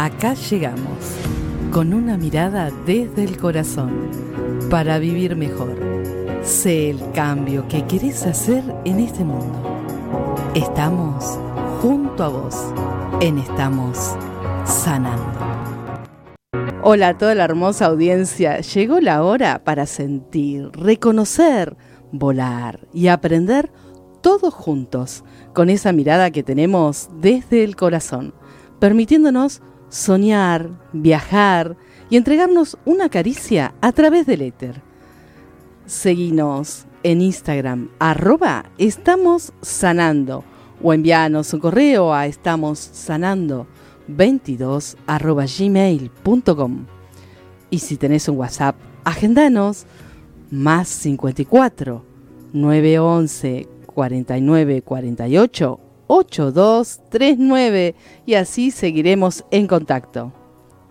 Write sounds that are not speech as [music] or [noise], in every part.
Acá llegamos, con una mirada desde el corazón, para vivir mejor. Sé el cambio que querés hacer en este mundo. Estamos junto a vos, en Estamos Sanando. Hola a toda la hermosa audiencia, llegó la hora para sentir, reconocer, volar y aprender todos juntos, con esa mirada que tenemos desde el corazón, permitiéndonos soñar, viajar y entregarnos una caricia a través del éter. Seguinos en Instagram, arroba estamos sanando, o envíanos un correo a estamos sanando 22 arroba gmail.com. Y si tenés un WhatsApp, agendanos más 54 911 49 48 8239 y así seguiremos en contacto.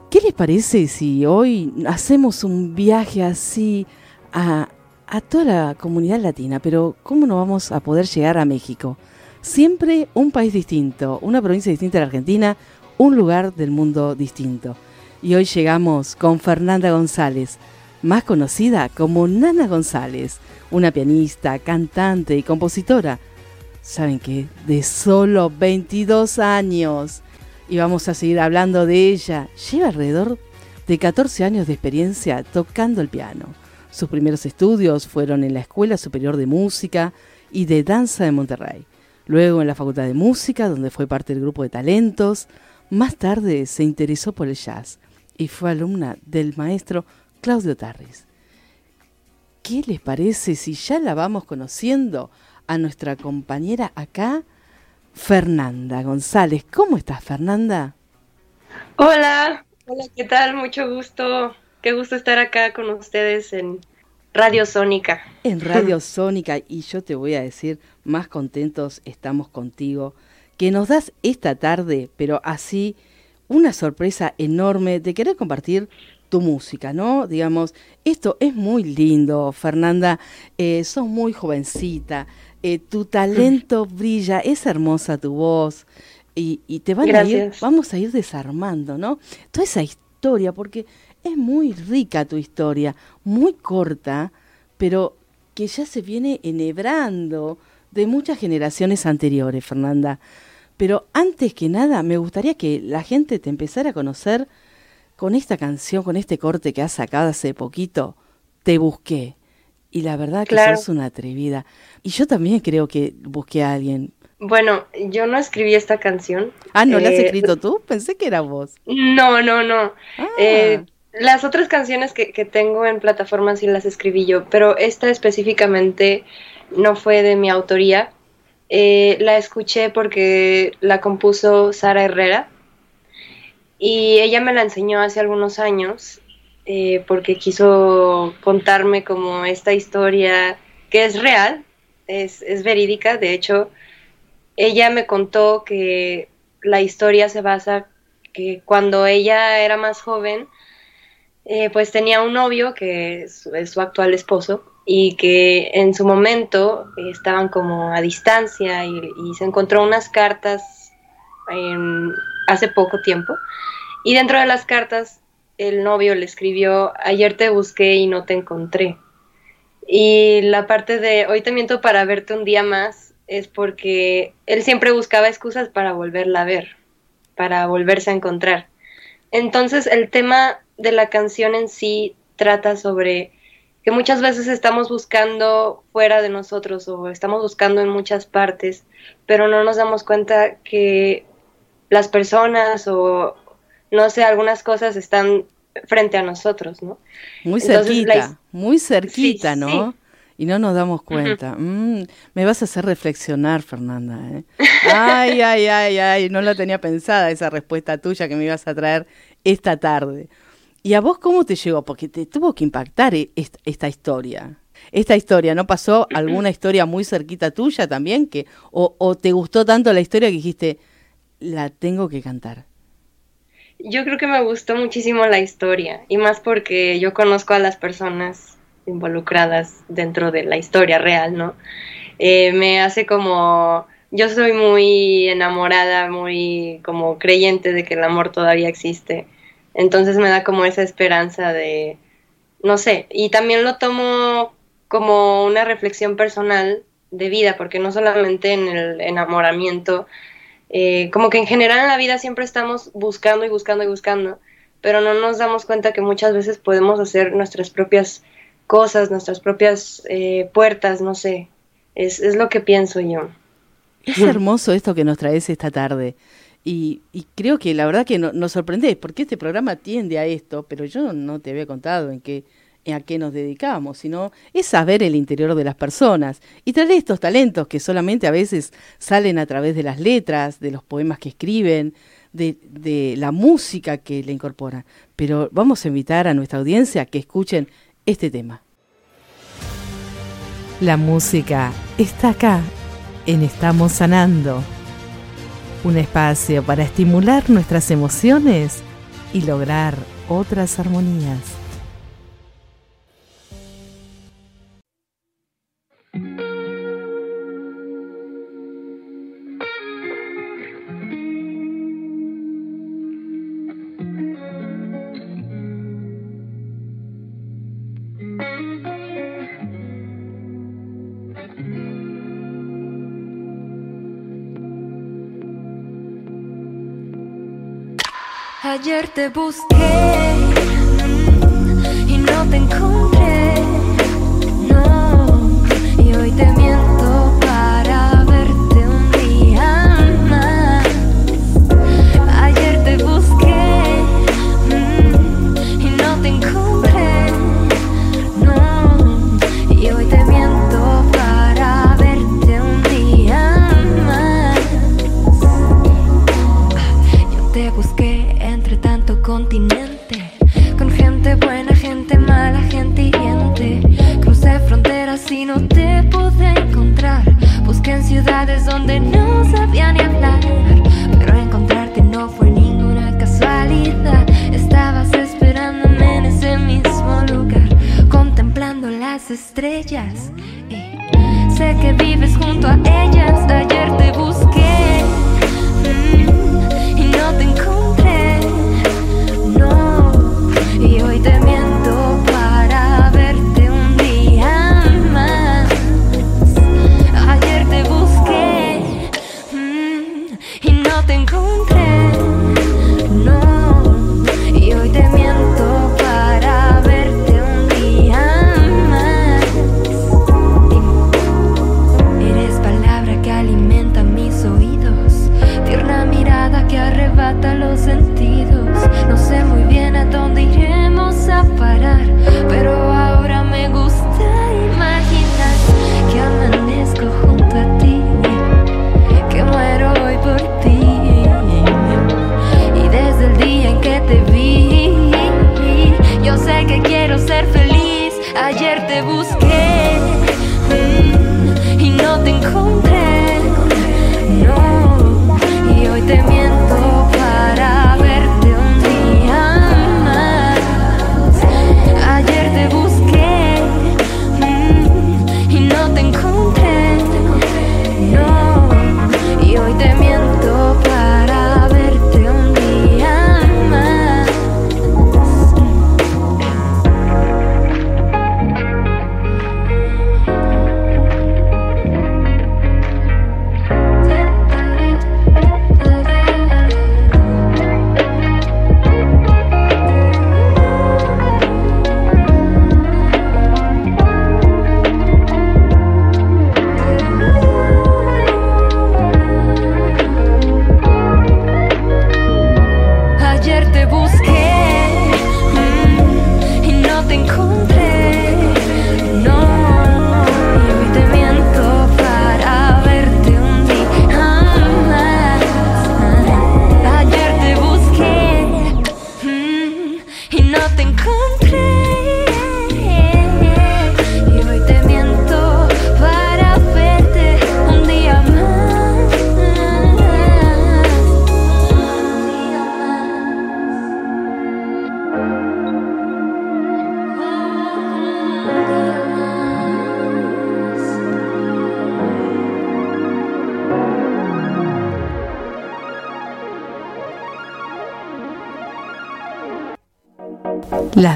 ¿Qué les parece si hoy hacemos un viaje así a, a toda la comunidad latina? Pero ¿cómo no vamos a poder llegar a México? Siempre un país distinto, una provincia distinta de la Argentina, un lugar del mundo distinto. Y hoy llegamos con Fernanda González, más conocida como Nana González, una pianista, cantante y compositora ¿saben qué? De solo 22 años. Y vamos a seguir hablando de ella. Lleva alrededor de 14 años de experiencia tocando el piano. Sus primeros estudios fueron en la Escuela Superior de Música y de Danza de Monterrey. Luego en la Facultad de Música, donde fue parte del grupo de talentos. Más tarde se interesó por el jazz y fue alumna del maestro Claudio Tarris. ¿Qué les parece si ya la vamos conociendo? A nuestra compañera acá, Fernanda González. ¿Cómo estás, Fernanda? Hola, hola, ¿qué tal? Mucho gusto. Qué gusto estar acá con ustedes en Radio Sónica. En Radio [laughs] Sónica, y yo te voy a decir, más contentos estamos contigo, que nos das esta tarde, pero así, una sorpresa enorme de querer compartir tu música, ¿no? Digamos, esto es muy lindo, Fernanda, eh, sos muy jovencita, eh, tu talento brilla, es hermosa tu voz y, te van a ir, vamos a ir desarmando, ¿no? Toda esa historia, porque es muy rica tu historia, muy corta, pero que ya se viene enhebrando de muchas generaciones anteriores, Fernanda. Pero antes que nada, me gustaría que la gente te empezara a conocer con esta canción, con este corte que has sacado hace poquito, Te Busqué. Y la verdad que sos una atrevida. Y yo también creo que busqué a alguien. Bueno, yo no escribí esta canción. Ah, ¿no la has eh, escrito tú? Pensé que era vos. No, no, no. Ah. Eh, las otras canciones que, que, tengo en plataformas sí las escribí yo, pero esta específicamente no fue de mi autoría. Eh, la escuché porque la compuso Sara Herrera y ella me la enseñó hace algunos años eh, porque quiso contarme como esta historia que es real, es, verídica, de hecho, ella me contó que la historia se basa que cuando ella era más joven, eh, pues tenía un novio que es, su actual esposo y que en su momento estaban como a distancia y, se encontró unas cartas hace poco tiempo. Y dentro de las cartas el novio le escribió, ayer te busqué y no te encontré. Y la parte de hoy te miento para verte un día más es porque él siempre buscaba excusas para volverla a ver, para volverse a encontrar. Entonces el tema de la canción en sí trata sobre que muchas veces estamos buscando fuera de nosotros o estamos buscando en muchas partes, pero no nos damos cuenta que las personas o, no sé, algunas cosas están frente a nosotros, ¿no? Muy cerquita, muy cerquita, ¿no? Y no nos damos cuenta. Mm, me vas a hacer reflexionar, Fernanda. ¿eh? Ay, ay, ay, ay, no la tenía pensada esa respuesta tuya que me ibas a traer esta tarde. ¿Y a vos cómo te llegó? Porque te tuvo que impactar e-, esta, historia. Esta historia, ¿no pasó alguna historia muy cerquita tuya también? que o, o te gustó tanto la historia que dijiste, la tengo que cantar? Yo creo que me gustó muchísimo la historia y más porque yo conozco a las personas involucradas dentro de la historia real, ¿no? Eh, me hace como yo soy muy enamorada, muy como creyente de que el amor todavía existe. Entonces me da como esa esperanza de, no sé, y también lo tomo como una reflexión personal de vida, porque no solamente en el enamoramiento, eh, como que en general en la vida siempre estamos buscando y buscando y buscando, pero no nos damos cuenta que muchas veces podemos hacer nuestras propias cosas, nuestras propias eh, puertas, no sé, es, es lo que pienso yo. Es hermoso esto que nos traes esta tarde. Y, creo que la verdad que nos sorprende, porque este programa tiende a esto, pero yo no te había contado en qué, a qué nos dedicamos, sino es saber el interior de las personas y traer estos talentos que solamente a veces salen a través de las letras, de los poemas que escriben, de, la música que le incorporan. Pero vamos a invitar a nuestra audiencia a que escuchen este tema. La música está acá en Estamos Sanando. Un espacio para estimular nuestras emociones y lograr otras armonías. Ayer te busqué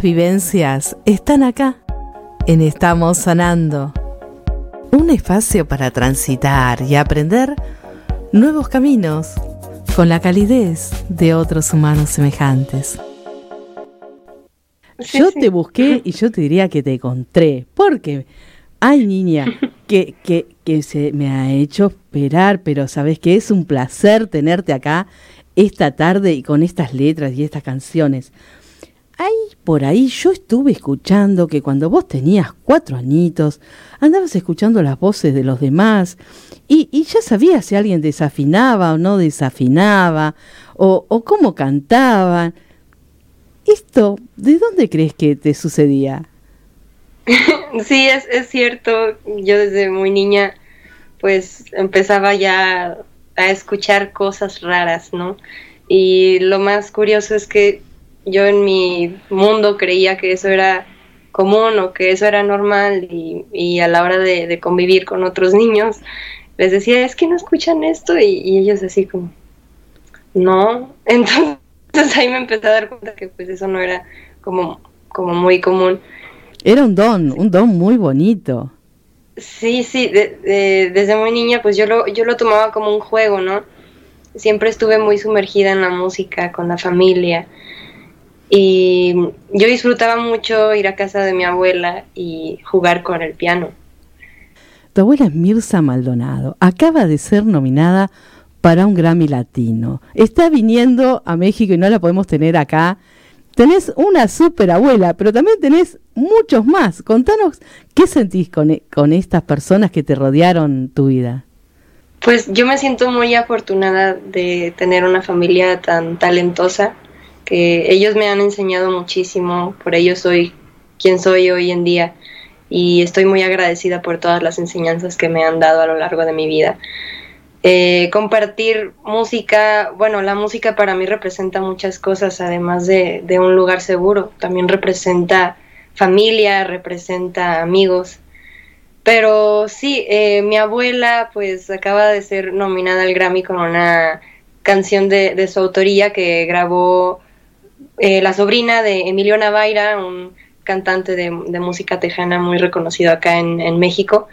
vivencias están acá, en Estamos Sanando. Un espacio para transitar y aprender nuevos caminos con la calidez de otros humanos semejantes. yo te busqué y yo te diría que te encontré, porque hay niña que, que, que se me ha hecho esperar, pero sabes que es un placer tenerte acá esta tarde y con estas letras y estas canciones. Ahí por ahí yo estuve escuchando que cuando vos tenías cuatro añitos, andabas escuchando las voces de los demás y, ya sabías si alguien desafinaba o no desafinaba, o, cómo cantaban. Esto, ¿de dónde crees que te sucedía? [laughs] Sí, es cierto. Yo desde muy niña, pues empezaba ya a escuchar cosas raras, ¿no? Y lo más curioso es que yo en mi mundo creía que eso era común o que eso era normal y, y a la hora de, de, convivir con otros niños les decía, es que no escuchan esto y, ellos así como, no. [laughs] Entonces ahí me empecé a dar cuenta que pues eso no era como, como muy común. Era un don, un don muy bonito. Sí, sí, desde muy niña pues yo lo, yo lo tomaba como un juego, ¿no? Siempre estuve muy sumergida en la música, con la familia. Y yo disfrutaba mucho ir a casa de mi abuela y jugar con el piano. Tu abuela es Mirza Maldonado. Acaba de ser nominada para un Grammy Latino. Está viniendo a México y no la podemos tener acá. Tenés una super abuela, pero también tenés muchos más. Contanos qué sentís con, e, con estas personas que te rodearon tu vida. Pues yo me siento muy afortunada de tener una familia tan talentosa, que ellos me han enseñado muchísimo, por ello soy quien soy hoy en día y estoy muy agradecida por todas las enseñanzas que me han dado a lo largo de mi vida. Eh, compartir música, bueno, la música para mí representa muchas cosas, además de, un lugar seguro, también representa familia, representa amigos. Pero sí, eh, mi abuela pues acaba de ser nominada al Grammy con una canción de, su autoría que grabó eh, la sobrina de Emilio Navaira, un cantante de, música tejana muy reconocido acá en, México.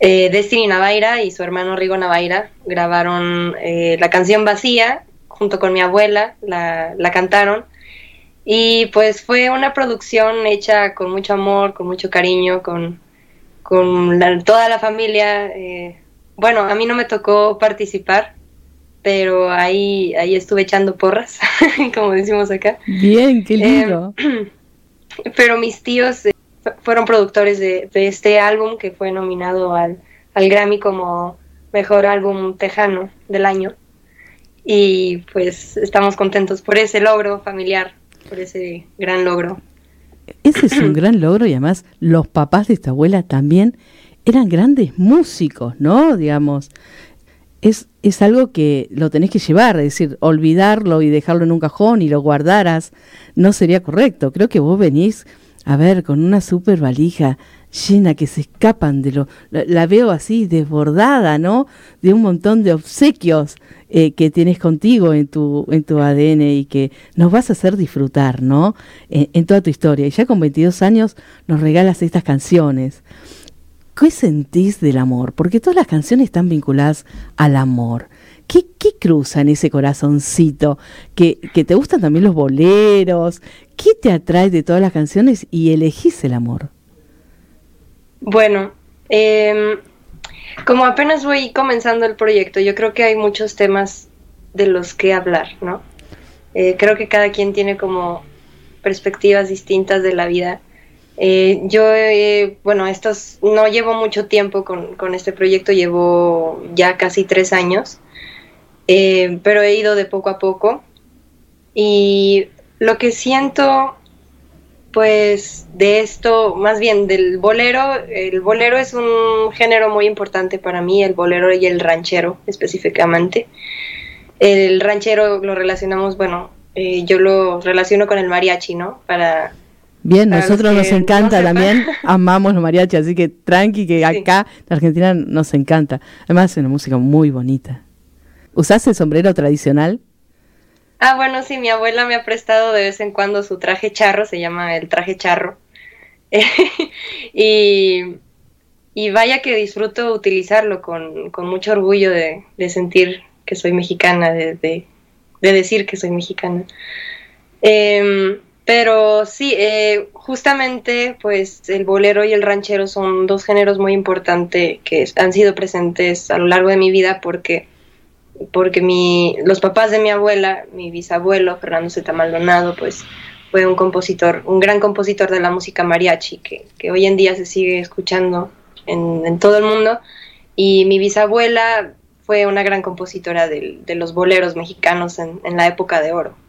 Eh, Destiny Navaira y su hermano Rigo Navaira grabaron eh, la canción Vacía junto con mi abuela, la, cantaron. Y pues fue una producción hecha con mucho amor, con mucho cariño, con, con toda la familia. Eh, bueno, a mí no me tocó participar, pero ahí, ahí estuve echando porras, [laughs] como decimos acá. Bien, qué lindo. [clears throat] pero mis tíos eh, fueron productores de, este álbum que fue nominado al, Grammy como mejor álbum tejano del año. Y pues estamos contentos por ese logro familiar, por ese gran logro. Ese es un [clears throat] gran logro y además los papás de esta abuela también eran grandes músicos, ¿no? Digamos, es, es algo que lo tenés que llevar, es decir, olvidarlo y dejarlo en un cajón y lo guardaras no sería correcto. Creo que vos venís, a ver, con una super valija llena que se escapan de lo... La, veo así, desbordada, ¿no? De un montón de obsequios eh, que tienes contigo en tu, en tu ADN y que nos vas a hacer disfrutar, ¿no? En, toda tu historia. Y ya con 22 años nos regalas estas canciones. ¿Qué sentís del amor? Porque todas las canciones están vinculadas al amor. ¿Qué, cruza en ese corazoncito? ¿Que, te gustan también los boleros? ¿Qué te atrae de todas las canciones y elegís el amor? Bueno, em, como apenas voy comenzando el proyecto, yo creo que hay muchos temas de los que hablar, ¿no? Eh, creo que cada quien tiene como perspectivas distintas de la vida. Eh, yo, bueno, estos, no llevo mucho tiempo con, con, este proyecto, llevo ya casi tres años. Eh, pero he ido de poco a poco. Y lo que siento, pues, de esto, más bien del bolero, el bolero es un género muy importante para mí, el bolero y el ranchero específicamente. El ranchero lo relacionamos, bueno, eh, yo lo relaciono con el mariachi, ¿no? Para Bien, nosotros nos encanta también, [laughs] amamos los mariachi, así que tranqui que acá en Argentina nos encanta. Además es una música muy bonita. ¿Usás el sombrero tradicional? Ah, bueno, sí, mi abuela me ha prestado de vez en cuando su traje charro, se llama el traje charro. [laughs] y, vaya que disfruto utilizarlo con, mucho orgullo de, sentir que soy mexicana, de, decir que soy mexicana. Em, pero sí, eh, justamente pues el bolero y el ranchero son dos géneros muy importantes que han sido presentes a lo largo de mi vida porque, porque mi, los papás de mi abuela, mi bisabuelo Fernando Zeta Maldonado, pues fue un compositor, un gran compositor de la música mariachi que, hoy en día se sigue escuchando en, todo el mundo y mi bisabuela fue una gran compositora de, los boleros mexicanos en la época de oro.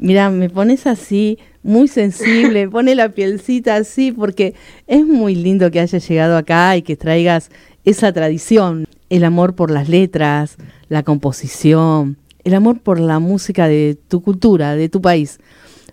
Mira, me pones así, muy sensible, [laughs] pone la pielcita así, porque es muy lindo que hayas llegado acá y que traigas esa tradición, el amor por las letras, la composición, el amor por la música de tu cultura, de tu país.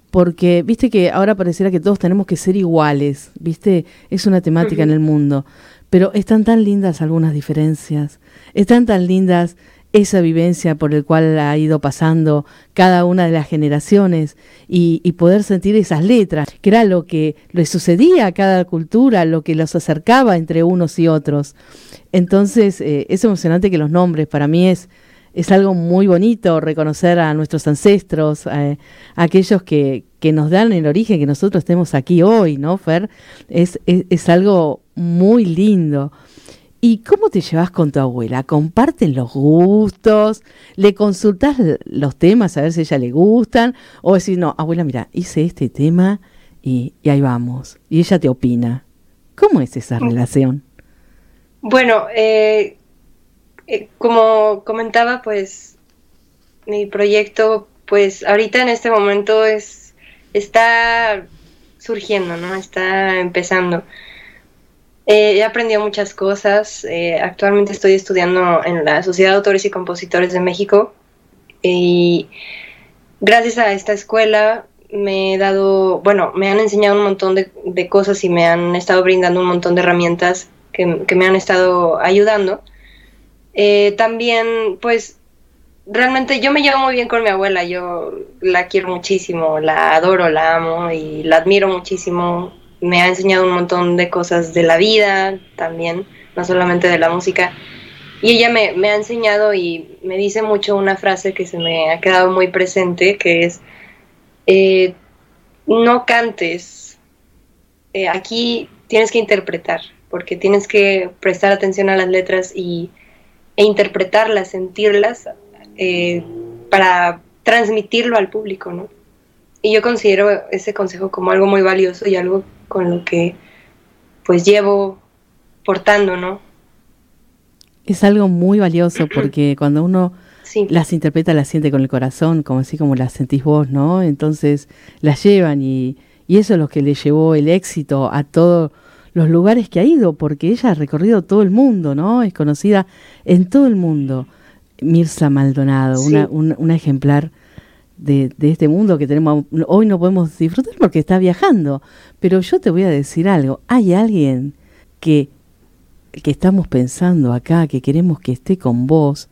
Porque, viste que ahora pareciera que todos tenemos que ser iguales, viste, es una temática en el mundo, pero están tan lindas algunas diferencias, están tan lindas esa vivencia por el cual ha ido pasando cada una de las generaciones y, poder sentir esas letras, que era lo que le sucedía a cada cultura, lo que los acercaba entre unos y otros. Entonces, eh, es emocionante que los nombres, para mí es, es algo muy bonito reconocer a nuestros ancestros, a aquellos que, que, nos dan el origen, que nosotros estemos aquí hoy, ¿no, Fer? Es, es, es algo muy lindo. ¿Y cómo te llevas con tu abuela? ¿Comparten los gustos? ¿Le consultas los temas a ver si a ella le gustan? ¿O decís, no, abuela, mira, hice este tema y, ahí vamos? Y ella te opina. ¿Cómo es esa mm. relación? Bueno, eh, eh, como comentaba, pues mi proyecto, pues ahorita en este momento es está surgiendo, ¿no? Está empezando. Eh, he aprendido muchas cosas. Eh, actualmente estoy estudiando en la Sociedad de Autores y Compositores de México. Y gracias a esta escuela me he dado, bueno, me han enseñado un montón de, cosas y me han estado brindando un montón de herramientas que, me han estado ayudando. Eh, también, pues, realmente yo me llevo muy bien con mi abuela. Yo la quiero muchísimo, la adoro, la amo y la admiro muchísimo me ha enseñado un montón de cosas de la vida también, no solamente de la música. Y ella me, ha enseñado y me dice mucho una frase que se me ha quedado muy presente, que es, eh, no cantes, eh, aquí tienes que interpretar, porque tienes que prestar atención a las letras y, e interpretarlas, sentirlas, eh, para transmitirlo al público, ¿no? Y yo considero ese consejo como algo muy valioso y algo con lo que pues llevo portando, ¿no? Es algo muy valioso porque [clears throat] cuando uno las interpreta, las siente con el corazón, como así como las sentís vos, ¿no? Entonces las llevan y, y eso es lo que le llevó el éxito a todos los lugares que ha ido, porque ella ha recorrido todo el mundo, ¿no? Es conocida en todo el mundo. Mirza Maldonado, una, una ejemplar de, este mundo que tenemos hoy no podemos disfrutar porque está viajando. Pero yo te voy a decir algo, hay alguien que, que estamos pensando acá, que queremos que esté con vos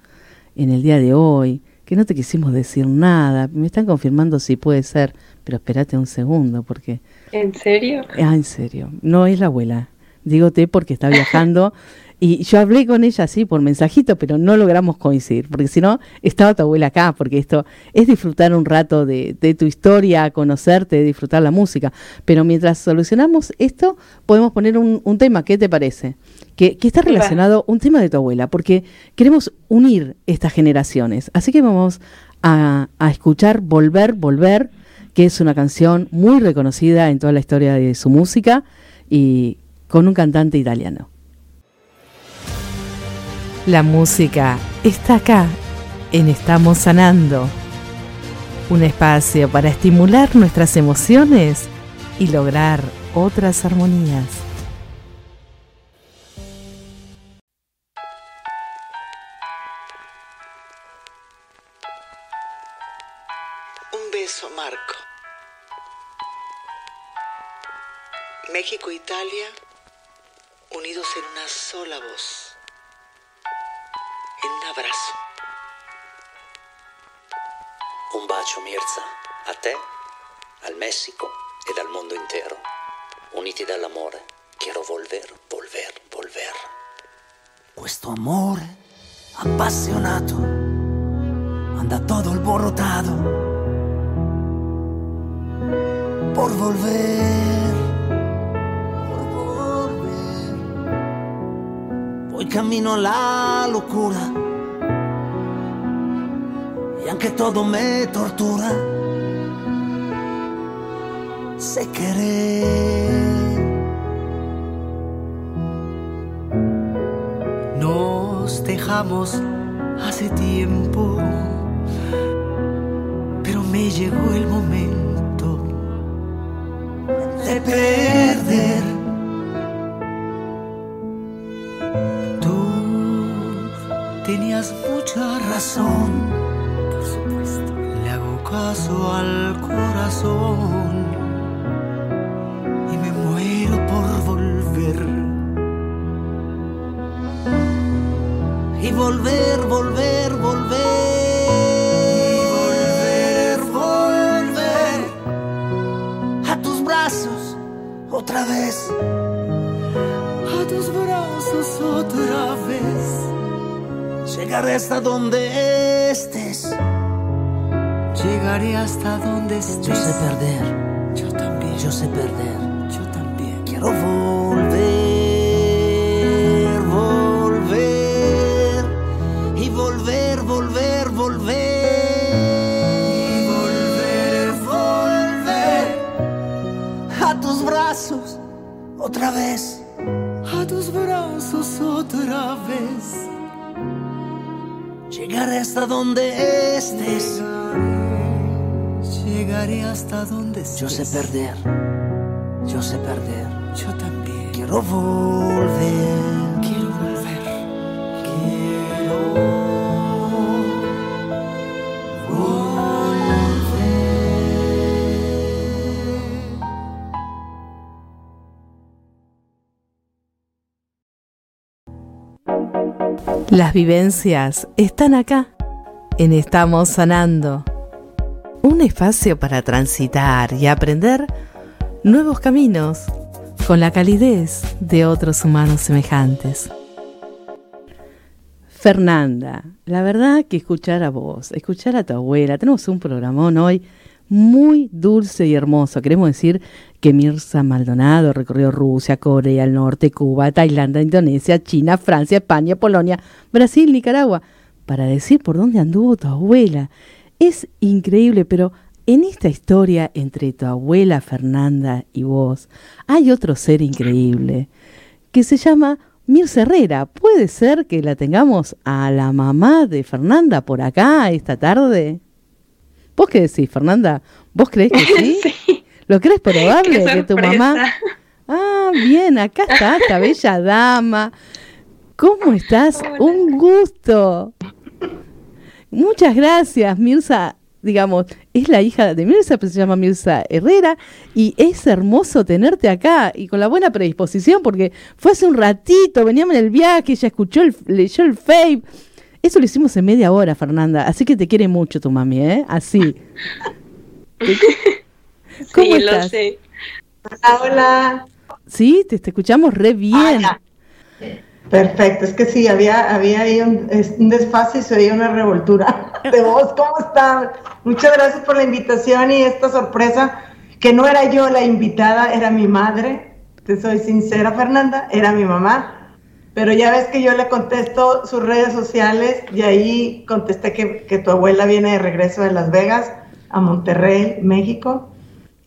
en el día de hoy, que no te quisimos decir nada, me están confirmando si puede ser, pero espérate un segundo porque... ¿En serio? Ah, en serio, no es la abuela, dígote porque está viajando [laughs] Y yo hablé con ella así por mensajito, pero no logramos coincidir, porque si no, estaba tu abuela acá, porque esto es disfrutar un rato de, tu historia, conocerte, disfrutar la música. Pero mientras solucionamos esto, podemos poner un, tema, ¿qué te parece? Que, está relacionado un tema de tu abuela, porque queremos unir estas generaciones. Así que vamos a, a escuchar Volver, Volver, que es una canción muy reconocida en toda la historia de su música y con un cantante italiano. La música está acá, en Estamos Sanando. Un espacio para estimular nuestras emociones y lograr otras armonías. Un beso, Marco. México e Italia unidos en una sola voz un abrazo. Un bacio Mirza, a te, al Messico ed al mondo intero. Uniti dall'amore, quiero volver, volver, volver. Questo amore appassionato anda todo alborotado por volver, Voy camino la locura y aunque todo me tortura, sé querer. Nos dejamos hace tiempo, pero me llegó el momento de perder. Tenías mucha razón le hago caso al corazón y me muero por volver. Y volver, volver, volver, volver. A tus brazos otra vez. A tus brazos otra vez. Llegaré hasta donde estés. Llegaré hasta donde estés. Yo sé perder. Yo también. Yo sé perder. Yo también. Quiero volver, volver. Y volver, volver, volver. Y volver, volver. A tus brazos otra vez. A tus brazos otra vez. Llegaré hasta donde estés. Llegaré hasta donde estés. Yo sé perder. Yo sé perder. Yo también. Quiero volver. Las vivencias están acá, en Estamos Sanando. Un espacio para transitar y aprender nuevos caminos con la calidez de otros humanos semejantes. Fernanda, la verdad que escuchar a vos, escuchar a tu abuela, tenemos un programón hoy muy dulce y hermoso. Queremos decir que Mirza Maldonado recorrió Rusia, Corea del Norte, Cuba, Tailandia, Indonesia, China, Francia, España, Polonia, Brasil, Nicaragua, para decir por dónde anduvo tu abuela. Es increíble, pero en esta historia entre tu abuela Fernanda y vos hay otro ser increíble que se llama Mirza Herrera. ¿Puede ser que la tengamos a la mamá de Fernanda por acá esta tarde? ¿Vos qué decís, Fernanda? ¿Vos creés que sí? [laughs] sí. ¿Lo crees probable que tu mamá... Ah, bien, acá está esta bella dama. ¿Cómo estás? Hola. Un gusto. Muchas gracias, Mirza. Digamos, es la hija de Mirza, pero se llama Mirza Herrera. Y es hermoso tenerte acá y con la buena predisposición, porque fue hace un ratito, veníamos en el viaje, ella escuchó, el, leyó el FAVE. Eso lo hicimos en media hora, Fernanda. Así que te quiere mucho tu mami, ¿eh? Así. [laughs] ¿Cómo sí, lo estás? sé. Hola, hola. Sí, te, te escuchamos re bien. Perfecto, es que sí, había, había ahí un, un desfase y se oía una revoltura [laughs] de voz. ¿Cómo están? Muchas gracias por la invitación y esta sorpresa, que no era yo la invitada, era mi madre. Te soy sincera, Fernanda, era mi mamá. Pero ya ves que yo le contesto sus redes sociales y ahí contesté que, que tu abuela viene de regreso de Las Vegas a Monterrey, México.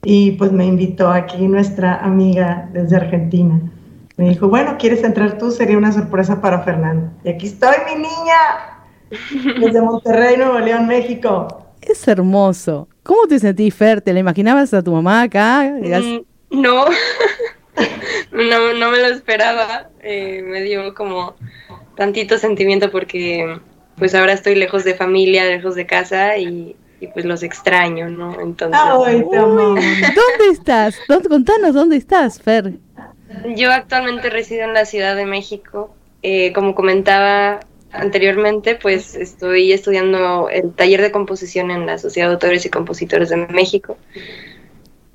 Y pues me invitó aquí nuestra amiga desde Argentina. Me dijo, bueno, ¿quieres entrar tú? Sería una sorpresa para Fernando. Y aquí estoy, mi niña, desde Monterrey, Nuevo León, México. Es hermoso. ¿Cómo te sentís, Fer? ¿Te la imaginabas a tu mamá acá? Mm, No, [laughs] no, no me lo esperaba. Eh, me dio como tantito sentimiento porque pues ahora estoy lejos de familia, lejos de casa y, y, pues los extraño, ¿no? Entonces, Ay, te amo. ¿Dónde estás? ¿Dónde- contanos dónde estás, Fer. yo actualmente resido en la Ciudad de México. Eh, como comentaba, anteriormente, pues estoy estudiando el taller de composición en la Sociedad de Autores y Compositores de México.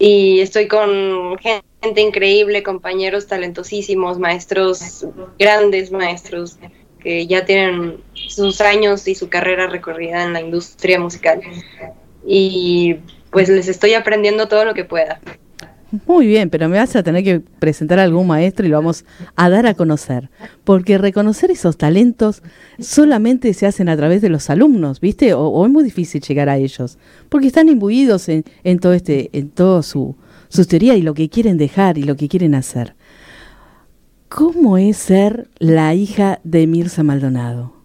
Y estoy con gente increíble, compañeros talentosísimos, maestros, grandes maestros, que ya tienen sus años y su carrera recorrida en la industria musical. Y pues les estoy aprendiendo todo lo que pueda. Muy bien, pero me vas a tener que presentar a algún maestro y lo vamos a dar a conocer. Porque reconocer esos talentos solamente se hacen a través de los alumnos, ¿viste? O, es muy difícil llegar a ellos. Porque están imbuidos en, en todo este, en todo su, su teoría y lo que quieren dejar y lo que quieren hacer. ¿Cómo es ser la hija de Mirza Maldonado?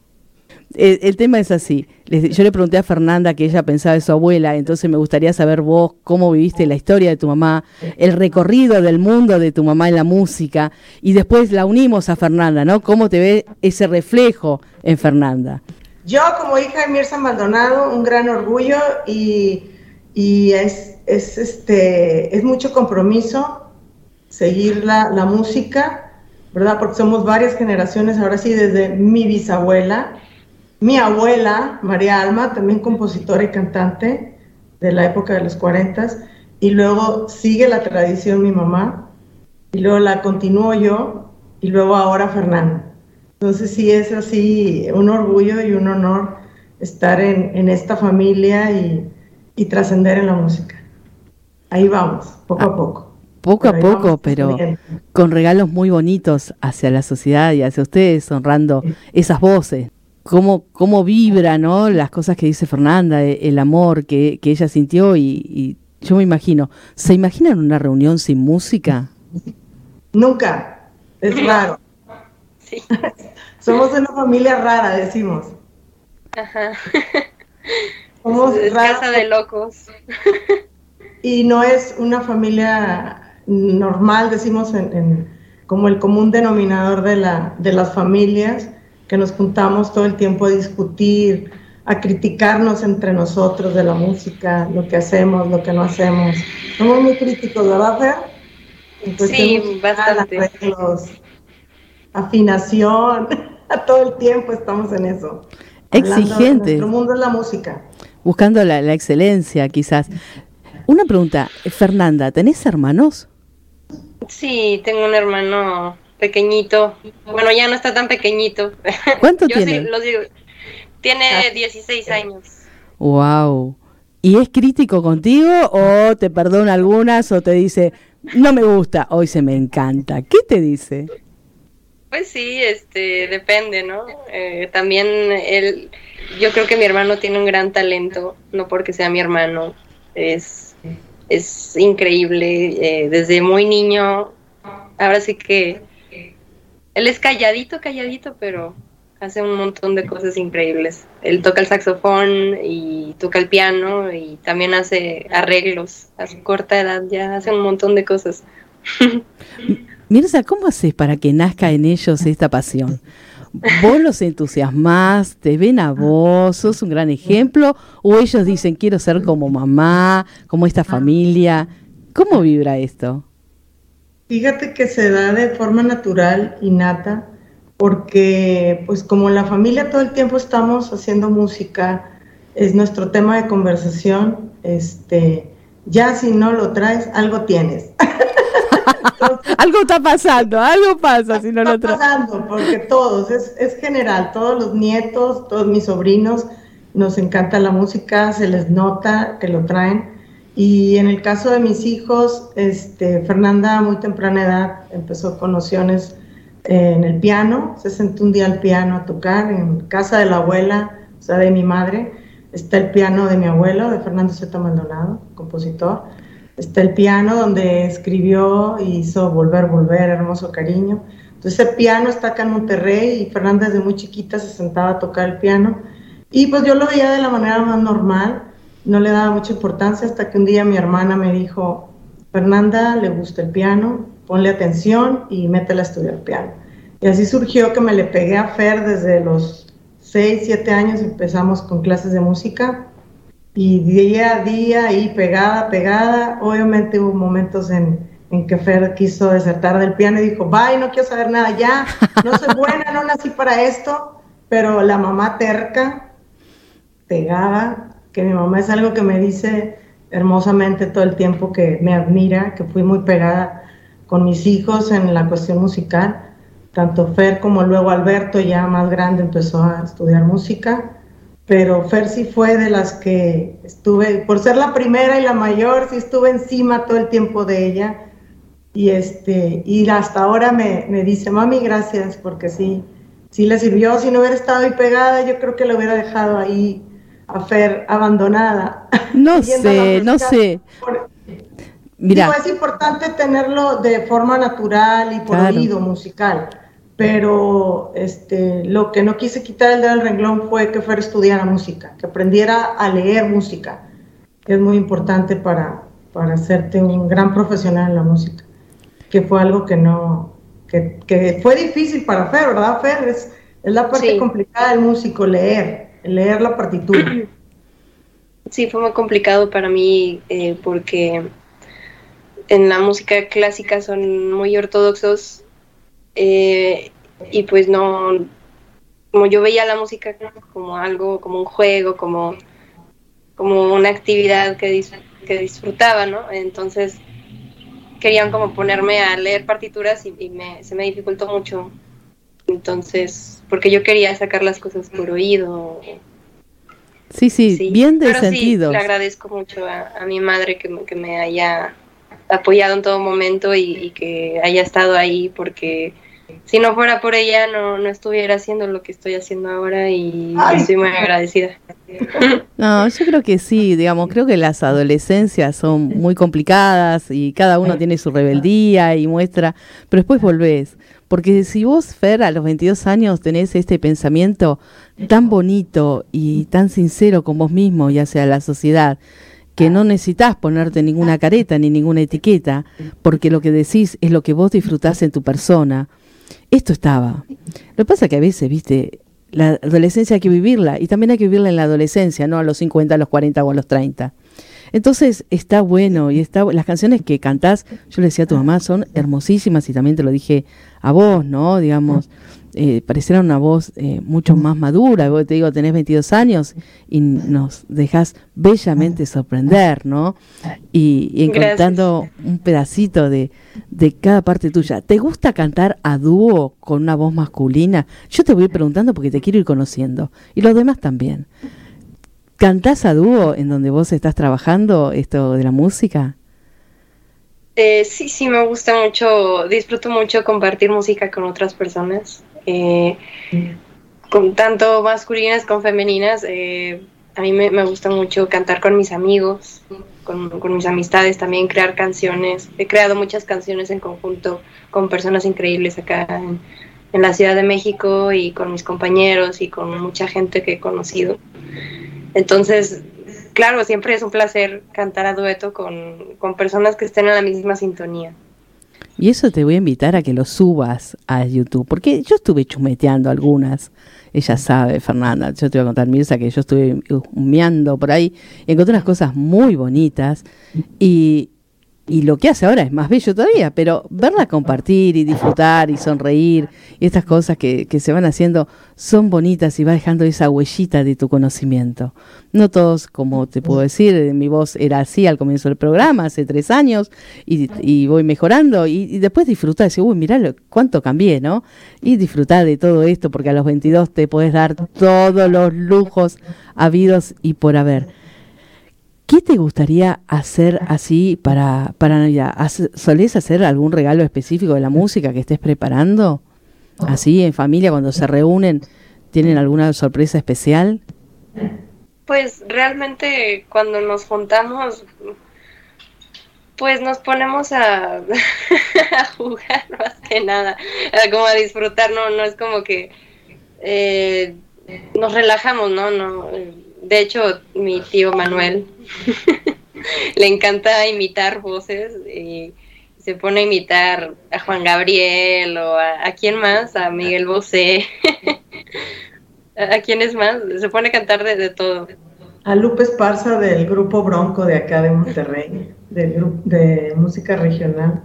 El, tema es así. yo le pregunté a Fernanda que ella pensaba de su abuela, entonces me gustaría saber vos cómo viviste la historia de tu mamá, el recorrido del mundo de tu mamá en la música, y después la unimos a Fernanda, ¿no? ¿Cómo te ve ese reflejo en Fernanda? Yo como hija de Mirza Maldonado, un gran orgullo y, es, es, este, es mucho compromiso seguir la, la música, ¿verdad? Porque somos varias generaciones, ahora sí, desde mi bisabuela, mi abuela, María Alma, también compositora y cantante de la época de los 40, y luego sigue la tradición mi mamá, y luego la continúo yo, y luego ahora Fernanda. Entonces sí es así un orgullo y un honor estar en, esta familia y, trascender en la música. Ahí vamos, poco a ah, poco. Poco a poco, pero con regalos muy bonitos hacia la sociedad y hacia ustedes, honrando esas voces cómo, cómo vibra, ¿no? Las cosas que dice Fernanda, e, el amor que, ella sintió y, yo me imagino, ¿se imaginan una reunión sin música? Nunca, es raro. Sí. [laughs] Somos una familia rara, decimos. Ajá. Somos casa de locos. y no es una familia normal, decimos, en, como el común denominador de, la, de las familias que nos juntamos todo el tiempo a discutir, a criticarnos entre nosotros de la música, lo que hacemos, lo que no hacemos. Somos muy críticos, ¿verdad, Fer? Sí, bastante. Arreglos, afinación, [laughs] a todo el tiempo estamos en eso. Exigente. Nuestro mundo es la música. Buscando la, la excelencia, quizás. Una pregunta, Fernanda, ¿tenés hermanos? Sí, tengo un hermano pequeñito. Bueno, ya no está tan pequeñito. [laughs] ¿Cuánto tiene? tiene 16 ah. años. Wow. ¿Y es crítico contigo o te perdona algunas o te dice, no me gusta, hoy se me encanta? ¿Qué te dice? Pues sí, este, depende, ¿no? Eh, también él, yo creo que mi hermano tiene un gran talento, no porque sea mi hermano, es, es increíble, eh, desde muy niño, ahora sí que él es calladito, calladito, pero hace un montón de cosas increíbles. Él toca el saxofón y toca el piano y también hace arreglos. A su corta edad ya hace un montón de cosas. [laughs] Mirza, ¿cómo haces para que nazca en ellos esta pasión? ¿Vos los entusiasmás? ¿Te ven a vos? ¿Sos un gran ejemplo? ¿O ellos dicen, quiero ser como mamá, como esta familia? ¿Cómo vibra esto? Fíjate que se da de forma natural, innata, porque pues como la familia todo el tiempo estamos haciendo música, es nuestro tema de conversación, este, ya si no lo traes, algo tienes. [laughs] algo está pasando, algo pasa si no lo traes. Está pasando, porque todos, es, es general, todos los nietos, todos mis sobrinos, nos encanta la música, se les nota que lo traen. Y en el caso de mis hijos, este, Fernanda a muy temprana edad empezó con nociones en el piano, se sentó un día al piano a tocar en casa de la abuela, o sea, de mi madre. Está el piano de mi abuelo, de Fernando Z. Maldonado, compositor. Está el piano donde escribió y hizo Volver, Volver, Hermoso Cariño. Entonces ese piano está acá en Monterrey y Fernanda desde muy chiquita se sentaba a tocar el piano. Y pues yo lo veía de la manera más normal no le daba mucha importancia hasta que un día mi hermana me dijo, Fernanda, le gusta el piano, ponle atención y métela a estudiar piano. Y así surgió que me le pegué a Fer desde los 6, 7 años, empezamos con clases de música y día a día ahí pegada, pegada. Obviamente hubo momentos en, en que Fer quiso desertar del piano y dijo, bye, no quiero saber nada ya, no soy buena, no nací para esto. pero la mamá terca, pegada, que mi mamá es algo que me dice hermosamente todo el tiempo que me admira, que fui muy pegada con mis hijos en la cuestión musical. Tanto Fer como luego Alberto, ya más grande, empezó a estudiar música. Pero Fer sí fue de las que estuve, por ser la primera y la mayor, sí estuve encima todo el tiempo de ella. Y, este, y hasta ahora me, me dice, mami, gracias, porque sí, sí le sirvió. Si no hubiera estado ahí pegada, yo creo que lo hubiera dejado ahí a Fer abandonada. No [laughs] sé, no sé. Mira. es importante tenerlo de forma natural y por oído musical, pero este, lo que no quise quitar el dedo del renglón fue que Fer estudiara música, que aprendiera a leer música, que es muy importante para, para hacerte un gran profesional en la música, que fue algo que no, que, que fue difícil para Fer, ¿verdad, Fer? Es, es la parte complicada del músico, leer, leer la partitura. [clears throat] Sí, fue muy complicado para mí eh, porque en la música clásica son muy ortodoxos eh, y pues no, como yo veía la música como algo, como un juego, como, como una actividad que, que disfrutaba, ¿no? Entonces querían como ponerme a leer partituras y, me, se me dificultó mucho. Entonces, porque yo quería sacar las cosas por oído. Sí, sí, bien de sentido. le agradezco mucho a, mi madre que, que me haya apoyado en todo momento y, que haya estado ahí porque si no fuera por ella no, no estuviera haciendo lo que estoy haciendo ahora y estoy muy agradecida. [laughs] No, yo creo que sí, digamos, creo que las adolescencias son muy complicadas y cada uno tiene su rebeldía y muestra, pero después volvés. Porque si vos, Fer, a los 22 años tenés este pensamiento tan bonito y tan sincero con vos mismo y hacia la sociedad, que no necesitas ponerte ninguna careta ni ninguna etiqueta, porque lo que decís es lo que vos disfrutás en tu persona. Esto estaba. Lo que pasa que a veces, viste, la adolescencia hay que vivirla y también hay que vivirla en la adolescencia, no a los 50, a los 40 o a los 30. Entonces está bueno y está las canciones que cantás, yo le decía a tu mamá, son hermosísimas y también te lo dije a vos, ¿no? Digamos, eh, pareciera una voz eh, mucho más madura. Vos te digo, tenés 22 años y nos dejas bellamente sorprender, ¿no? Y, y encontrando un pedacito de, de cada parte tuya. ¿Te gusta cantar a dúo con una voz masculina? Yo te voy preguntando porque te quiero ir conociendo. Y los demás también. ¿Cantás a dúo en donde vos estás trabajando esto de la música? Eh, sí, sí, me gusta mucho, disfruto mucho compartir música con otras personas, eh, con tanto masculinas como femeninas. Eh, a mí me, gusta mucho cantar con mis amigos, con, mis amistades, también crear canciones. He creado muchas canciones en conjunto con personas increíbles acá en, en la Ciudad de México y con mis compañeros y con mucha gente que he conocido. Entonces, claro, siempre es un placer cantar a dueto con, personas que estén en la misma sintonía. Y eso te voy a invitar a que lo subas a YouTube, porque yo estuve chumeteando algunas. Ella sabe, Fernanda, yo te voy a contar, Mirza, que yo estuve humeando por ahí, encontré unas cosas muy bonitas y, y lo que hace ahora es más bello todavía, pero verla compartir y disfrutar y sonreír y estas cosas que, que, se van haciendo son bonitas y va dejando esa huellita de tu conocimiento. No todos, como te puedo decir, mi voz era así al comienzo del programa, hace tres años, y, y voy mejorando y, después disfrutar, decir, uy, mirá cuánto cambié, ¿no? Y disfrutar de todo esto, porque a los 22 te puedes dar todos los lujos habidos y por haber. ¿Qué te gustaría hacer así para, para Navidad? ¿Solés hacer algún regalo específico de la música que estés preparando? Así, en familia, cuando se reúnen, ¿tienen alguna sorpresa especial? Pues realmente cuando nos juntamos, pues nos ponemos a, [laughs] a jugar más que nada, como a disfrutar, no, no es como que eh, nos relajamos, ¿no? no de hecho, mi tío Manuel [laughs] le encanta imitar voces y se pone a imitar a Juan Gabriel o a, a quién más, a Miguel Bosé. [laughs] ¿A quién es más? Se pone a cantar de, todo. A Lupe Esparza del grupo Bronco de acá de Monterrey, del grupo de música regional.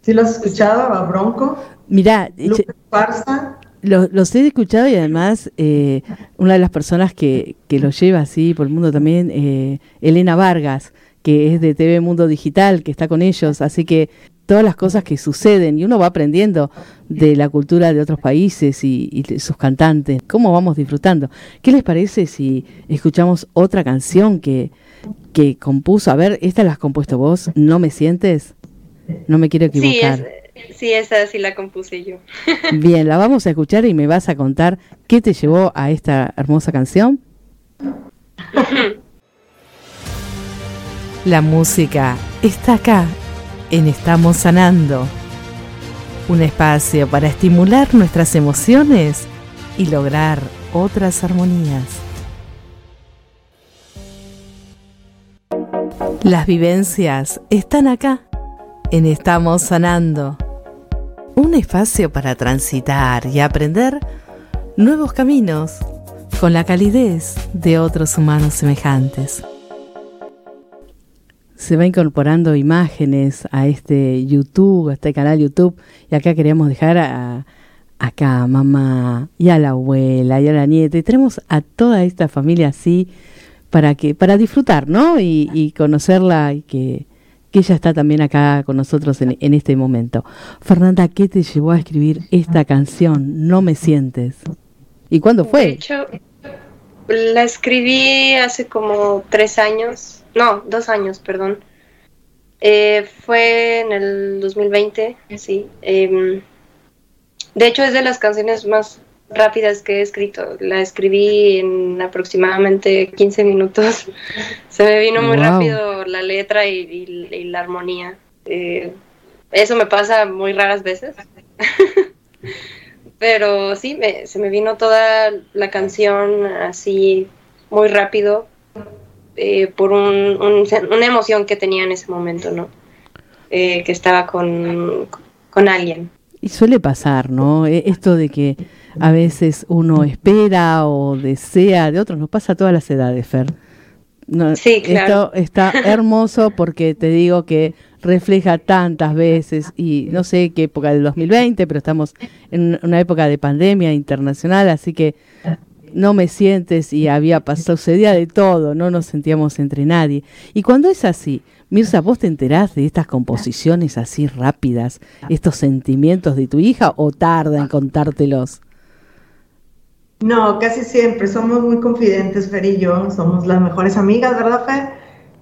¿Sí lo has escuchado, a Bronco? Mira, Lupe Esparza los he escuchado y además eh, una de las personas que, que lo lleva así por el mundo también, eh, Elena Vargas, que es de TV Mundo Digital, que está con ellos, así que todas las cosas que suceden y uno va aprendiendo de la cultura de otros países y, y de sus cantantes, cómo vamos disfrutando. ¿Qué les parece si escuchamos otra canción que, que compuso? A ver, esta la has compuesto vos, ¿No me sientes? No me quiero equivocar. Sí, sí, esa sí la compuse yo. [laughs] Bien, la vamos a escuchar y me vas a contar qué te llevó a esta hermosa canción. [laughs] La música está acá en Estamos Sanando. Un espacio para estimular nuestras emociones y lograr otras armonías. Las vivencias están acá en Estamos Sanando. Un espacio para transitar y aprender nuevos caminos con la calidez de otros humanos semejantes. Se va incorporando imágenes a este YouTube, a este canal YouTube, y acá queríamos dejar a, acá mamá y a la abuela y a la nieta, y tenemos a toda esta familia así para que para disfrutar, ¿no? Y, y conocerla y que que ella está también acá con nosotros en, este momento. Fernanda, ¿qué te llevó a escribir esta canción, No me sientes? ¿Y cuándo fue? De hecho, la escribí hace como tres años, no, dos años, perdón. Eh, fue en el 2020, sí. Em, de hecho, es de las canciones más rápidas que he escrito. La escribí en aproximadamente 15 minutos. [laughs] Se me vino muy rápido la letra y, la armonía. Eh, eso me pasa muy raras veces. [laughs] Pero sí, se me vino toda la canción así muy rápido eh, por una emoción que tenía en ese momento, ¿no? Eh, que estaba con, con alguien. Y suele pasar, ¿no? E, esto de que a veces uno espera o desea de otros, nos pasa a todas las edades, Fer. sí, claro. Esto está [laughs] hermoso porque te digo que refleja tantas veces y no sé qué época del 2020, pero estamos en una época de pandemia internacional, así que no me sientes y había pasado, sucedía de todo, no nos sentíamos entre nadie. Y cuando es así, Mirza, ¿vos te enterás de estas composiciones así rápidas, estos sentimientos de tu hija o tarda en contártelos? No, casi siempre. Somos muy confidentes, Fer y yo. Somos las mejores amigas, ¿verdad, Fer?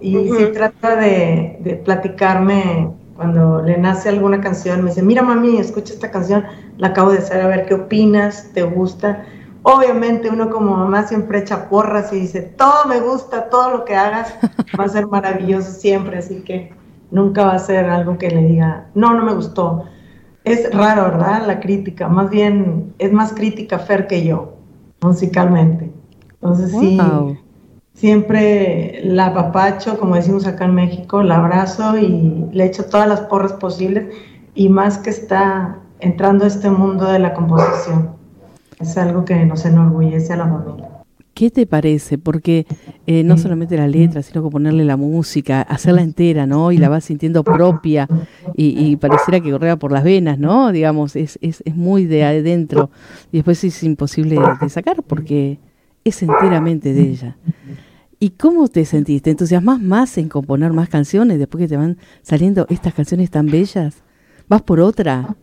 Y si trata de, de, platicarme cuando le nace alguna canción. Me dice, mira, mami, escucha esta canción, la acabo de hacer, a ver qué opinas, te gusta. Obviamente uno como mamá siempre echa porras y dice, todo me gusta, todo lo que hagas va a ser maravilloso siempre, así que nunca va a ser algo que le diga, no, no me gustó. Es raro, ¿verdad? La crítica, más bien es más crítica Fer que yo musicalmente. Entonces sí, siempre la papacho, como decimos acá en México, la abrazo y le echo todas las porras posibles y más que está entrando a este mundo de la composición. Es algo que nos enorgullece a la familia. ¿Qué te parece? Porque eh, no solamente la letra, sino que ponerle la música, hacerla entera, ¿no? Y la vas sintiendo propia y, pareciera que correa por las venas, ¿no? Digamos, es, es, es muy de adentro y después es imposible de sacar porque es enteramente de ella. ¿Y cómo te sentiste? ¿Te entusiasmas más en componer más canciones después que te van saliendo estas canciones tan bellas? ¿Vas por otra?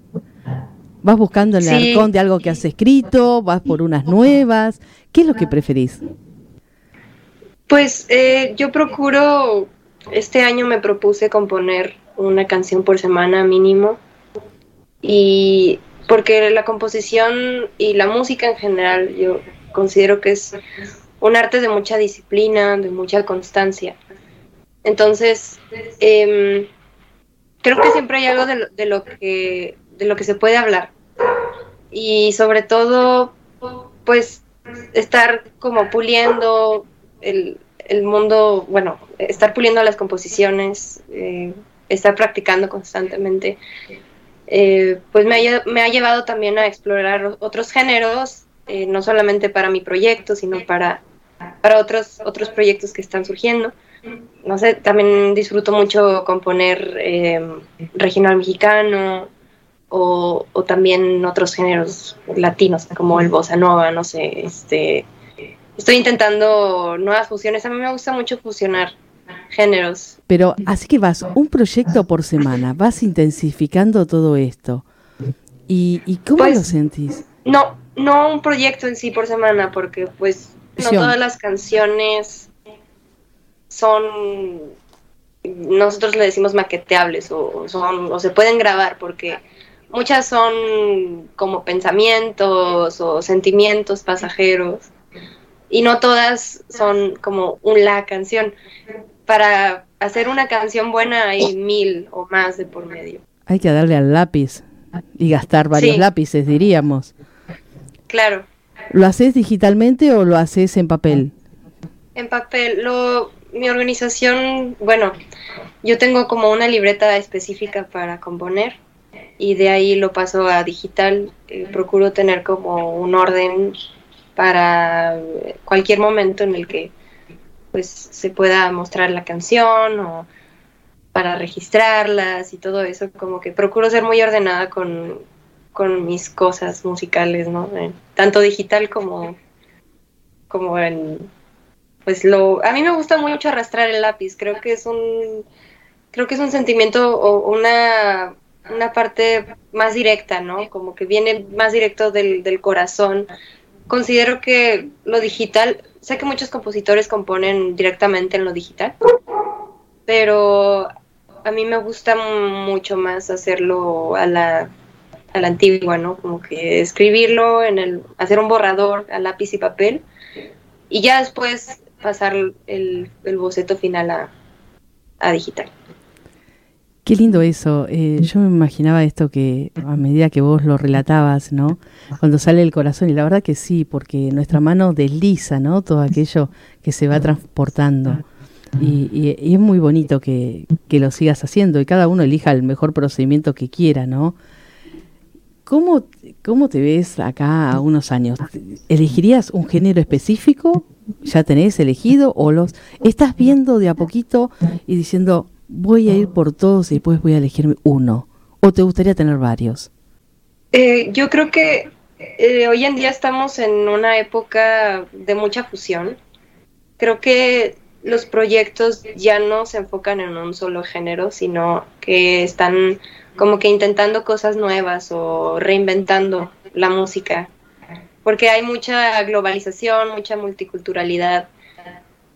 ¿Vas buscando el arcón de algo que has escrito? ¿Vas por unas nuevas? ¿Qué es lo que preferís? Pues eh, yo procuro, este año me propuse componer una canción por semana mínimo. Y porque la composición y la música en general yo considero que es un arte de mucha disciplina, de mucha constancia. Entonces, em, creo que siempre hay algo de lo que de lo que se puede hablar. Y sobre todo, pues, estar como puliendo el, mundo, bueno, estar puliendo las composiciones, eh, estar practicando constantemente, eh, pues me ha, me ha, llevado también a explorar otros géneros, eh, no solamente para mi proyecto, sino para, para otros, otros proyectos que están surgiendo. No sé, también disfruto mucho componer regional mexicano, o, o también otros géneros latinos como el bossa nova, no sé, este estoy intentando nuevas fusiones. A mí me gusta mucho fusionar géneros. Pero así que vas un proyecto por semana, vas intensificando todo esto. ¿Y, y cómo Pues, lo sentís? No, no un proyecto en sí por semana, porque pues no todas las canciones son, nosotros le decimos maqueteables o, o son, o se pueden grabar, porque muchas son como pensamientos o sentimientos pasajeros y no todas son como la canción. Para hacer una canción buena hay mil o más de por medio. Hay que darle al lápiz y gastar varios Sí. lápices, diríamos. Claro, ¿Lo haces digitalmente o lo haces en papel? En papel, lo, mi organización, bueno, yo tengo como una libreta específica para componer y de ahí lo paso a digital. Eh, procuro tener como un orden para cualquier momento en el que pues se pueda mostrar la canción o para registrarlas y todo eso, como que procuro ser muy ordenada con, con mis cosas musicales, ¿no? Eh, tanto digital como, como en pues lo a mí me gusta mucho arrastrar el lápiz creo que es un creo que es un sentimiento o una una parte más directa no como que viene más directo del, del corazón. Considero que lo digital sé que muchos compositores componen directamente en lo digital pero a mí me gusta mucho más hacerlo a la a la antigua no como que escribirlo en el hacer un borrador a lápiz y papel y ya después pasar el, el boceto final a, a digital. Qué lindo eso. Eh, yo me imaginaba esto que a medida que vos lo relatabas, ¿no? Cuando sale el corazón, y la verdad que sí, porque nuestra mano desliza, ¿no? Todo aquello que se va transportando. Y, es muy bonito que, que lo sigas haciendo y cada uno elija el mejor procedimiento que quiera, ¿no? ¿Cómo, ¿Cómo te ves acá a unos años? ¿Elegirías un género específico? ¿Ya tenés elegido? ¿O los estás viendo de a poquito y diciendo, voy a ir por todos y después voy a elegir uno? ¿O te gustaría tener varios? Eh, yo creo que eh, hoy en día estamos en una época de mucha fusión. Creo que los proyectos ya no se enfocan en un solo género, sino que están como que intentando cosas nuevas o reinventando la música. Porque hay mucha globalización, mucha multiculturalidad.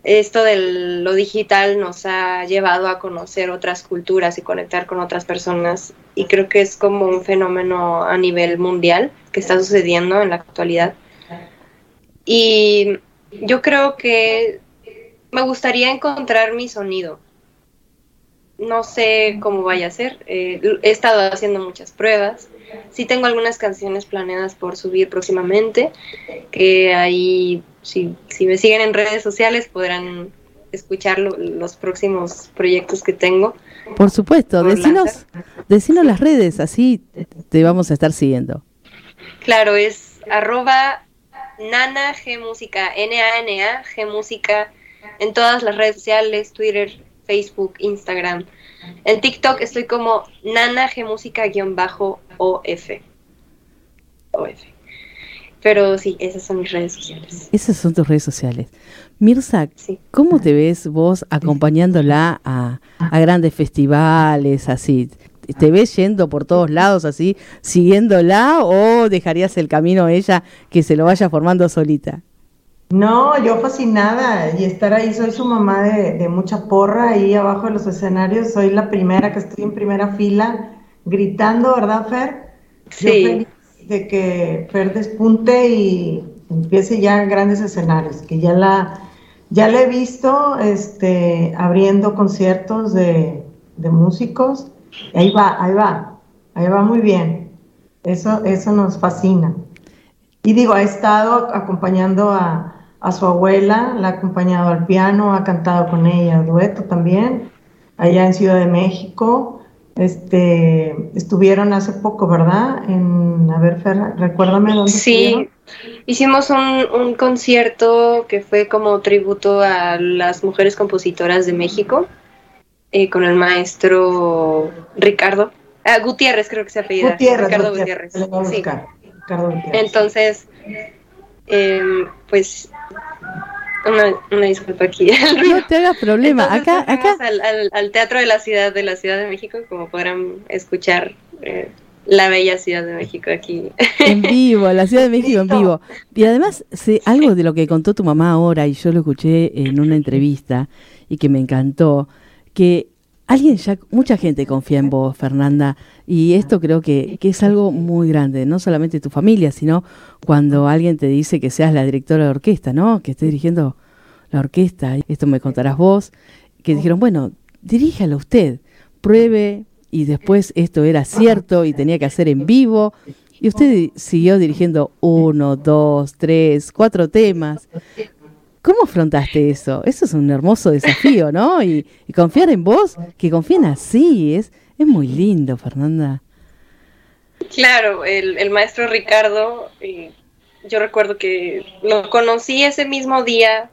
Esto de lo digital nos ha llevado a conocer otras culturas y conectar con otras personas. Y creo que es como un fenómeno a nivel mundial que está sucediendo en la actualidad. Y yo creo que me gustaría encontrar mi sonido. No sé cómo vaya a ser. eh, he estado haciendo muchas pruebas. Sí tengo algunas canciones planeadas por subir próximamente, que ahí, si, si me siguen en redes sociales, podrán escuchar lo- los próximos proyectos que tengo. Por supuesto, Por decinos, decinos las redes, así te vamos a estar siguiendo. Claro, es arroba nana g música, N-A-N-A G música, en todas las redes sociales, Twitter, Facebook, Instagram. En TikTok estoy como nana g música guion bajo OF. OF. Pero sí, esas son mis redes sociales. Esas son tus redes sociales. Mirza, Sí. ¿cómo te ves vos acompañándola a, a grandes festivales, así? ¿Te ves yendo por todos lados así, siguiéndola o dejarías el camino a ella que se lo vaya formando solita? No, yo fascinada y estar ahí, soy su mamá de, de mucha porra ahí abajo de los escenarios, soy la primera que estoy en primera fila gritando, ¿verdad, Fer? Yo Sí. feliz de que Fer despunte y empiece ya en grandes escenarios, que ya la, ya la he visto este, abriendo conciertos de, de músicos, ahí va, ahí va, ahí va muy bien, eso, eso nos fascina. Y digo, ha estado acompañando a, a su abuela, la ha acompañado al piano, ha cantado con ella dueto también, allá en Ciudad de México. Este, estuvieron hace poco, ¿verdad? En, a ver, Fer, recuérdame dónde Sí, estuvieron. hicimos un, un concierto que fue como tributo a las mujeres compositoras de México, eh, con el maestro Ricardo Ah, Gutiérrez creo que se apellida. Gutiérrez, Ricardo Gutiérrez. Sí. Ricardo Gutiérrez. Entonces, em, pues, una, una disculpa aquí. [laughs] No te hagas problema. Entonces, Acá, acá. Al, al- al Teatro de la Ciudad de la Ciudad de México, como podrán escuchar, eh, la bella Ciudad de México aquí. En vivo, la Ciudad de México en vivo. Y además, sé algo de lo que contó tu mamá ahora, y yo lo escuché en una entrevista, y que me encantó, que alguien ya, mucha gente confía en vos, Fernanda, y esto creo que, que es algo muy grande, no solamente tu familia, sino cuando alguien te dice que seas la directora de orquesta, ¿no? Que estés dirigiendo la orquesta, esto me contarás vos, que dijeron, bueno, diríjalo usted, pruebe, y después esto era cierto y tenía que hacer en vivo, y usted siguió dirigiendo uno, dos, tres, cuatro temas. ¿Cómo afrontaste eso? Eso es un hermoso desafío, ¿no? Y, y confiar en vos, que confíen así, es, es muy lindo, Fernanda. Claro, el, el maestro Ricardo, yo recuerdo que lo conocí ese mismo día.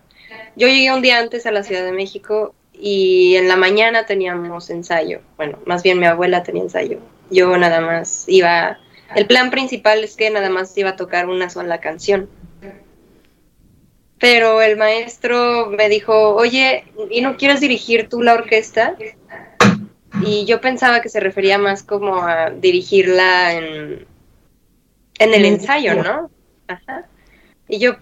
Yo llegué un día antes a la Ciudad de México y en la mañana teníamos ensayo. Bueno, más bien mi abuela tenía ensayo. Yo nada más iba. El plan principal es que nada más iba a tocar una sola canción. Pero el maestro me dijo, oye, ¿y no quieres dirigir tú la orquesta? Y yo pensaba que se refería más como a dirigirla en, en el ensayo, ¿no? Ajá. Y yo,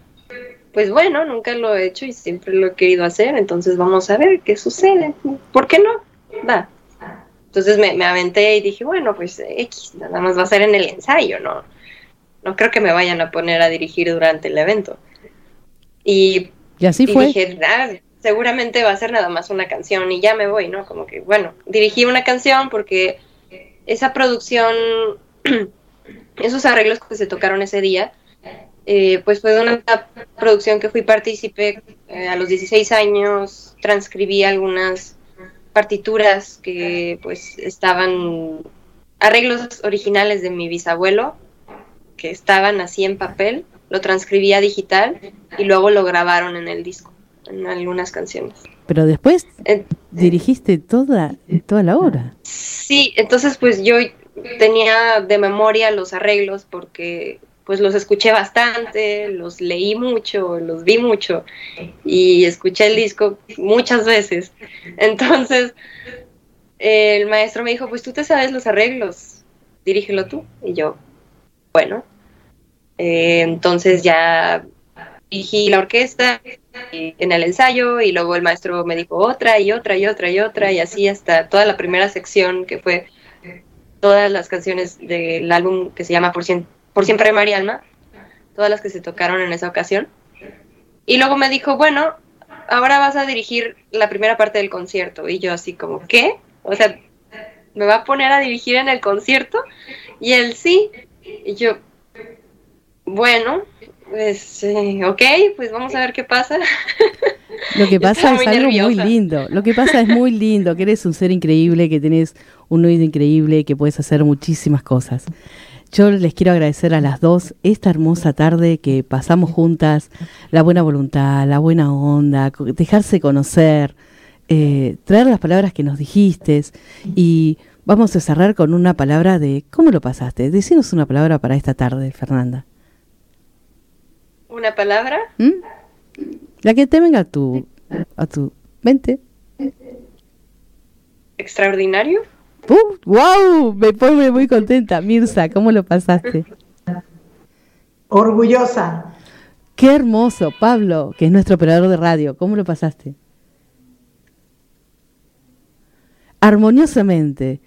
pues bueno, nunca lo he hecho y siempre lo he querido hacer, entonces vamos a ver qué sucede. ¿Por qué no? Va. Entonces me, me aventé y dije, bueno, pues X, nada más va a ser en el ensayo, ¿no? No creo que me vayan a poner a dirigir durante el evento. Y Y así y fue. dije, "Ah, seguramente va a ser nada más una canción y ya me voy, ¿no? Como que, bueno, dirigí una canción porque esa producción, [clears throat] esos arreglos que se tocaron ese día, eh, pues fue de una producción que fui partícipe eh, a los 16 años, transcribí algunas partituras que pues estaban arreglos originales de mi bisabuelo que estaban así en papel, lo transcribí a digital y luego lo grabaron en el disco, en algunas canciones. Pero después dirigiste toda, toda la obra. Sí, entonces pues yo tenía de memoria los arreglos porque pues los escuché bastante, los leí mucho, los vi mucho y escuché el disco muchas veces. Entonces el maestro me dijo, pues tú te sabes los arreglos, dirígelo tú. Y yo, bueno, Eh, entonces ya dirigí la orquesta en el ensayo y luego el maestro me dijo otra y otra y otra y otra y así hasta toda la primera sección que fue todas las canciones del álbum que se llama Por, Siem- Por Siempre María Alma, todas las que se tocaron en esa ocasión. Y luego me dijo, bueno, ahora vas a dirigir la primera parte del concierto. Y yo así como, ¿qué? O sea, ¿me va a poner a dirigir en el concierto? Y él sí. Y yo, bueno, pues, eh, ok, pues vamos a ver qué pasa. [laughs] Lo que pasa es algo muy lindo. Lo que pasa es muy lindo, que eres un ser increíble, que tenés un oído increíble, que puedes hacer muchísimas cosas. Yo les quiero agradecer a las dos esta hermosa tarde que pasamos juntas, la buena voluntad, la buena onda, dejarse conocer, eh, traer las palabras que nos dijiste y vamos a cerrar con una palabra de ¿cómo lo pasaste? Decinos una palabra para esta tarde, Fernanda. Una palabra, ¿Mm? La que te venga a tu, a tu mente. extraordinario. ¡Uh! ¡Wow! Me pone muy contenta. Mirza, ¿cómo lo pasaste? Orgullosa. Qué hermoso, Pablo, que es nuestro operador de radio. ¿Cómo lo pasaste? Armoniosamente.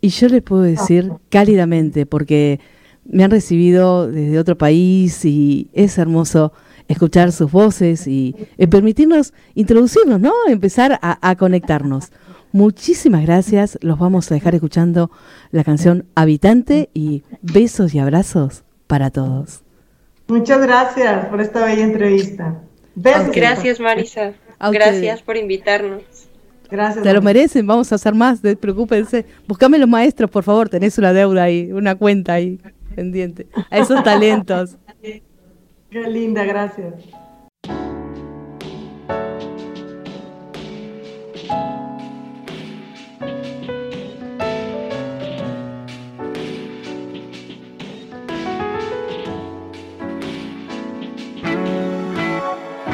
Y yo les puedo decir cálidamente, porque me han recibido desde otro país y es hermoso escuchar sus voces y eh, permitirnos introducirnos, ¿no? Empezar a, a conectarnos. Muchísimas gracias. Los vamos a dejar escuchando la canción Habitante y besos y abrazos para todos. Muchas gracias por esta bella entrevista. Besos. Gracias, Marisa. Gracias por invitarnos. Gracias. Se lo merecen, vamos a hacer más, despreocúpense. Buscame los maestros, por favor, tenés una deuda ahí, una cuenta ahí pendiente. A esos talentos. Qué linda, gracias.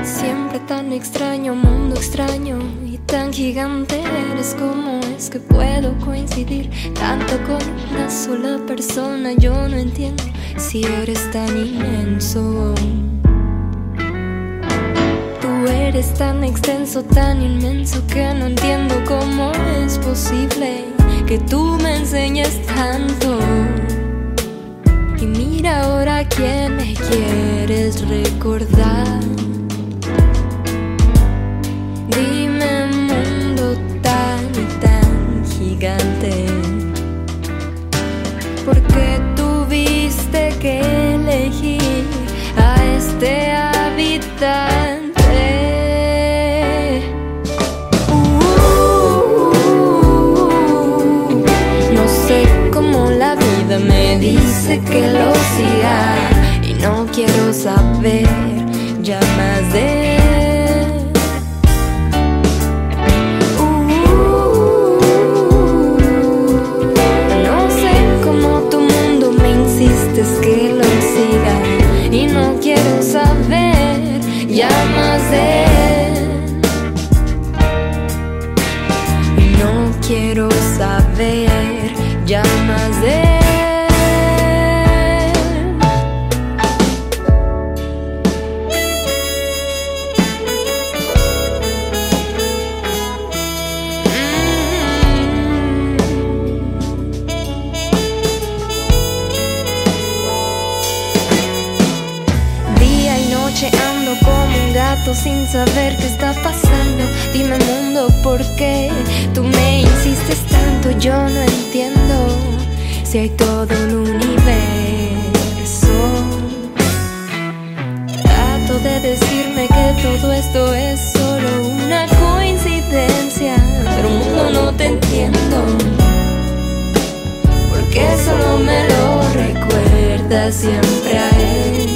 Siempre tan extraño, mundo extraño tan gigante eres como es que puedo coincidir tanto con una sola persona. Yo no entiendo si eres tan inmenso. Tú eres tan extenso, tan inmenso que no entiendo cómo es posible que tú me enseñes tanto. Y mira ahora quién me quieres recordar. Dime Porque tuviste que elegir a este habitante. Uh, no sé cómo la vida me dice que lo siga qué está pasando. Dime mundo, ¿por qué tú me insistes tanto? Yo no entiendo si hay todo un universo. Trato de decirme que todo esto es solo una coincidencia, pero mundo no te entiendo. Porque solo me lo recuerda siempre a él.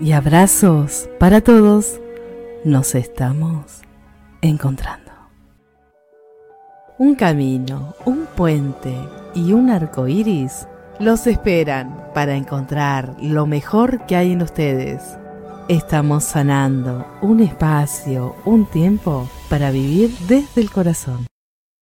Y abrazos para todos. Nos estamos encontrando. Un camino, un puente y un arco iris los esperan para encontrar lo mejor que hay en ustedes. Estamos sanando un espacio, un tiempo para vivir desde el corazón.